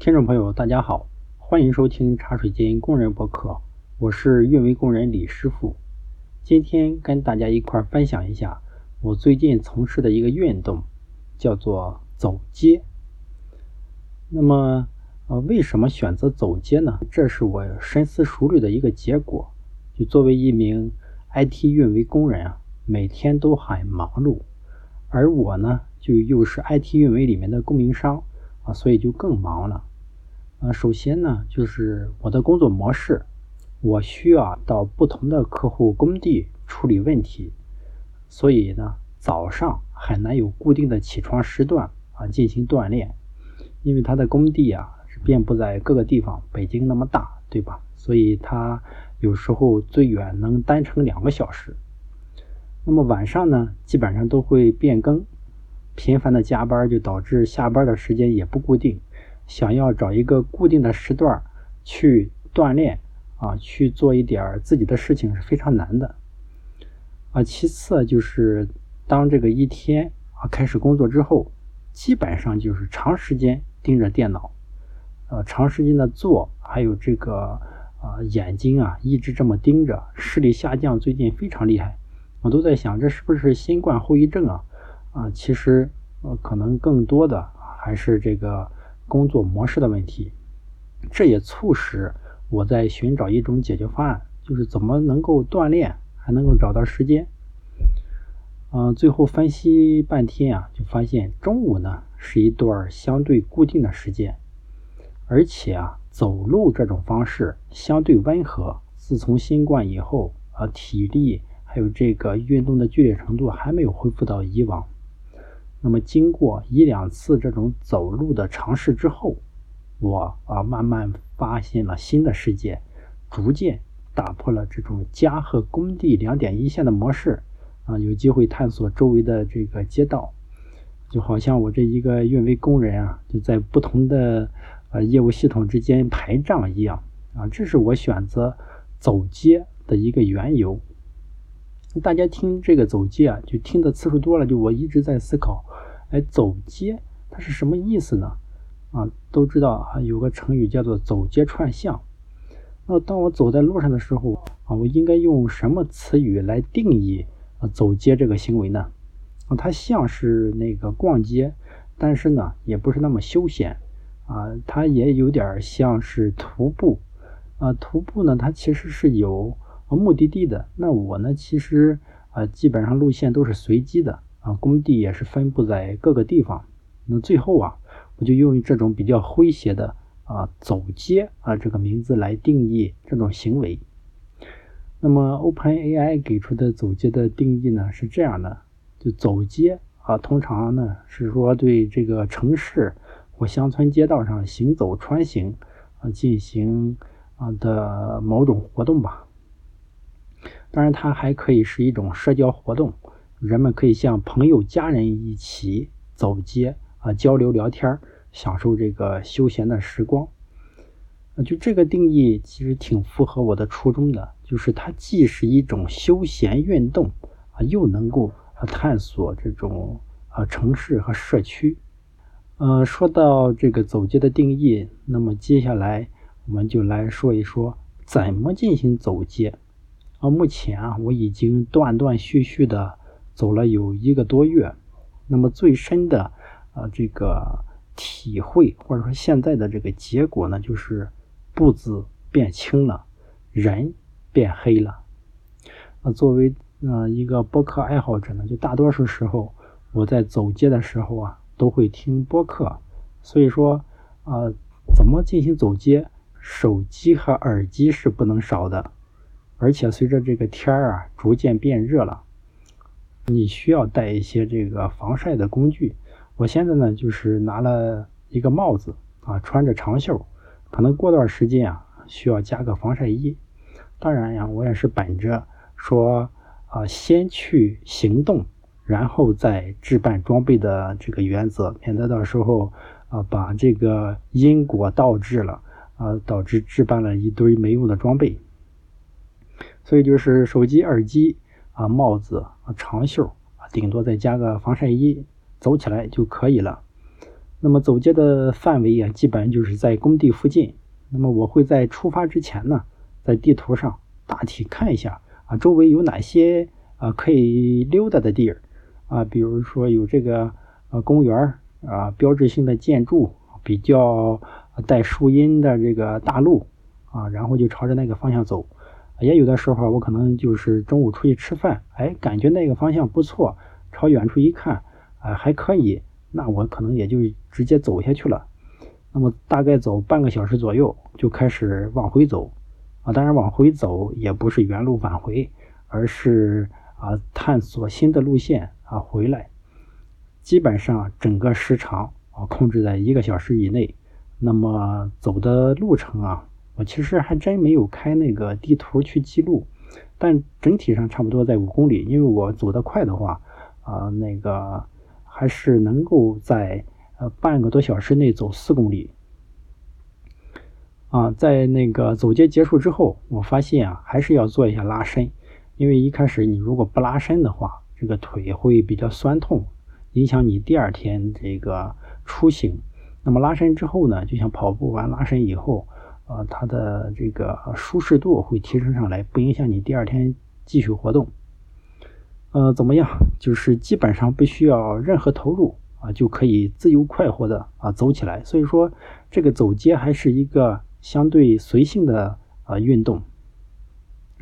听众朋友，大家好，欢迎收听茶水间工人博客，我是运维工人李师傅。今天跟大家一块分享一下我最近从事的一个运动，叫做走街。那么，呃，为什么选择走街呢？这是我深思熟虑的一个结果。就作为一名 IT 运维工人啊，每天都很忙碌，而我呢，就又是 IT 运维里面的供应商啊，所以就更忙了。啊，首先呢，就是我的工作模式，我需要到不同的客户工地处理问题，所以呢，早上很难有固定的起床时段啊进行锻炼，因为他的工地啊是遍布在各个地方，北京那么大，对吧？所以他有时候最远能单程两个小时。那么晚上呢，基本上都会变更，频繁的加班就导致下班的时间也不固定。想要找一个固定的时段去锻炼啊，去做一点自己的事情是非常难的啊。其次就是当这个一天啊开始工作之后，基本上就是长时间盯着电脑，呃，长时间的坐，还有这个啊眼睛啊一直这么盯着，视力下降，最近非常厉害。我都在想，这是不是新冠后遗症啊？啊，其实呃可能更多的还是这个。工作模式的问题，这也促使我在寻找一种解决方案，就是怎么能够锻炼，还能够找到时间。嗯，最后分析半天啊，就发现中午呢是一段相对固定的时间，而且啊，走路这种方式相对温和。自从新冠以后，啊，体力还有这个运动的剧烈程度还没有恢复到以往。那么经过一两次这种走路的尝试之后，我啊慢慢发现了新的世界，逐渐打破了这种家和工地两点一线的模式，啊有机会探索周围的这个街道，就好像我这一个运维工人啊，就在不同的呃业务系统之间排障一样，啊这是我选择走街的一个缘由。大家听这个走街啊，就听的次数多了，就我一直在思考，哎，走街它是什么意思呢？啊，都知道啊，有个成语叫做走街串巷。那当我走在路上的时候啊，我应该用什么词语来定义啊走街这个行为呢？啊，它像是那个逛街，但是呢，也不是那么休闲啊，它也有点像是徒步啊，徒步呢，它其实是有。目的地的那我呢？其实啊，基本上路线都是随机的啊，工地也是分布在各个地方。那最后啊，我就用这种比较诙谐的啊“走街”啊这个名字来定义这种行为。那么 OpenAI 给出的“走街”的定义呢是这样的：就走街啊，通常呢是说对这个城市或乡村街道上行走穿行啊进行啊的某种活动吧。当然，它还可以是一种社交活动，人们可以像朋友、家人一起走街啊，交流聊天，享受这个休闲的时光。就这个定义其实挺符合我的初衷的，就是它既是一种休闲运动啊，又能够啊探索这种啊城市和社区。呃，说到这个走街的定义，那么接下来我们就来说一说怎么进行走街。啊，目前啊，我已经断断续续的走了有一个多月，那么最深的啊这个体会或者说现在的这个结果呢，就是步子变轻了，人变黑了。那作为呃一个播客爱好者呢，就大多数时候我在走街的时候啊，都会听播客，所以说啊，怎么进行走街，手机和耳机是不能少的。而且随着这个天儿啊逐渐变热了，你需要带一些这个防晒的工具。我现在呢就是拿了一个帽子啊，穿着长袖，可能过段时间啊需要加个防晒衣。当然呀，我也是本着说啊先去行动，然后再置办装备的这个原则，免得到时候啊把这个因果倒置了啊，导致置办了一堆没用的装备。所以就是手机、耳机啊、帽子啊、长袖啊，顶多再加个防晒衣，走起来就可以了。那么走街的范围啊，基本就是在工地附近。那么我会在出发之前呢，在地图上大体看一下啊，周围有哪些啊可以溜达的地儿啊，比如说有这个呃公园啊，标志性的建筑，比较带树荫的这个大路啊，然后就朝着那个方向走。也有的时候我可能就是中午出去吃饭，哎，感觉那个方向不错，朝远处一看，啊还可以。那我可能也就直接走下去了，那么大概走半个小时左右就开始往回走，啊，当然往回走也不是原路返回，而是啊探索新的路线啊回来，基本上整个时长啊控制在一个小时以内。那么走的路程啊，我其实还真没有开那个地图去记录，但整体上差不多在五公里，因为我走得快的话，啊那个。还是能够在呃半个多小时内走四公里啊，在那个走街结束之后，我发现啊，还是要做一下拉伸，因为一开始你如果不拉伸的话，这个腿会比较酸痛，影响你第二天这个出行。那么拉伸之后呢，就像跑步完拉伸以后，呃，它的这个舒适度会提升上来，不影响你第二天继续活动。呃，怎么样？就是基本上不需要任何投入啊，就可以自由快活的啊走起来。所以说，这个走街还是一个相对随性的啊运动。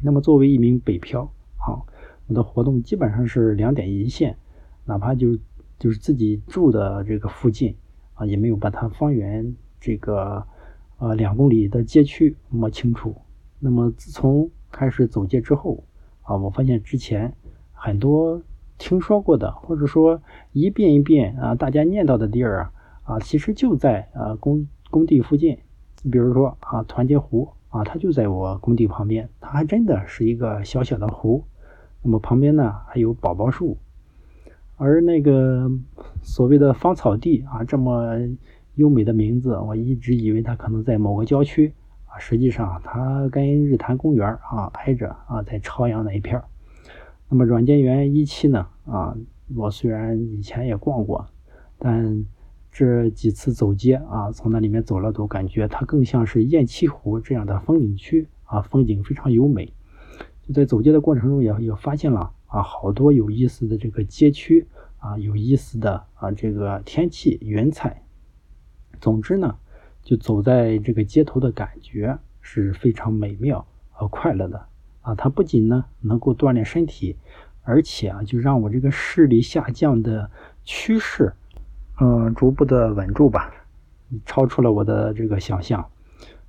那么作为一名北漂啊，我的活动基本上是两点一线，哪怕就就是自己住的这个附近啊，也没有把它方圆这个呃两公里的街区摸清楚。那么自从开始走街之后啊，我发现之前。很多听说过的，或者说一遍一遍啊，大家念叨的地儿啊，啊，其实就在啊工工地附近。比如说啊，团结湖啊，它就在我工地旁边，它还真的是一个小小的湖。那么旁边呢还有宝宝树，而那个所谓的芳草地啊，这么优美的名字，我一直以为它可能在某个郊区啊，实际上它跟日坛公园啊挨着啊，在朝阳那一片。那么软件园一期呢？啊，我虽然以前也逛过，但这几次走街啊，从那里面走了都感觉它更像是雁栖湖这样的风景区啊，风景非常优美。就在走街的过程中，也也发现了啊，好多有意思的这个街区啊，有意思的啊这个天气云彩。总之呢，就走在这个街头的感觉是非常美妙和快乐的。啊，它不仅呢能够锻炼身体，而且啊，就让我这个视力下降的趋势，嗯，逐步的稳住吧，超出了我的这个想象。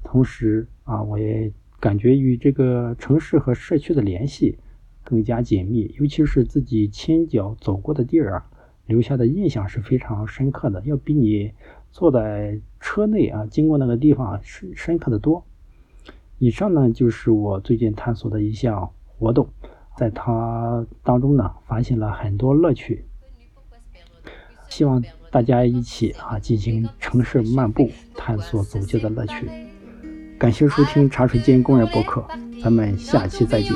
同时啊，我也感觉与这个城市和社区的联系更加紧密，尤其是自己亲脚走过的地儿啊，留下的印象是非常深刻的，要比你坐在车内啊经过那个地方深深刻的多。以上呢就是我最近探索的一项活动，在它当中呢发现了很多乐趣，希望大家一起啊进行城市漫步，探索走街的乐趣。感谢收听茶水间工人博客，咱们下期再见。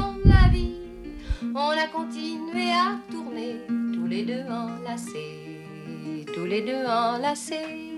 Tous les deux enlacés, tous les deux enlacés.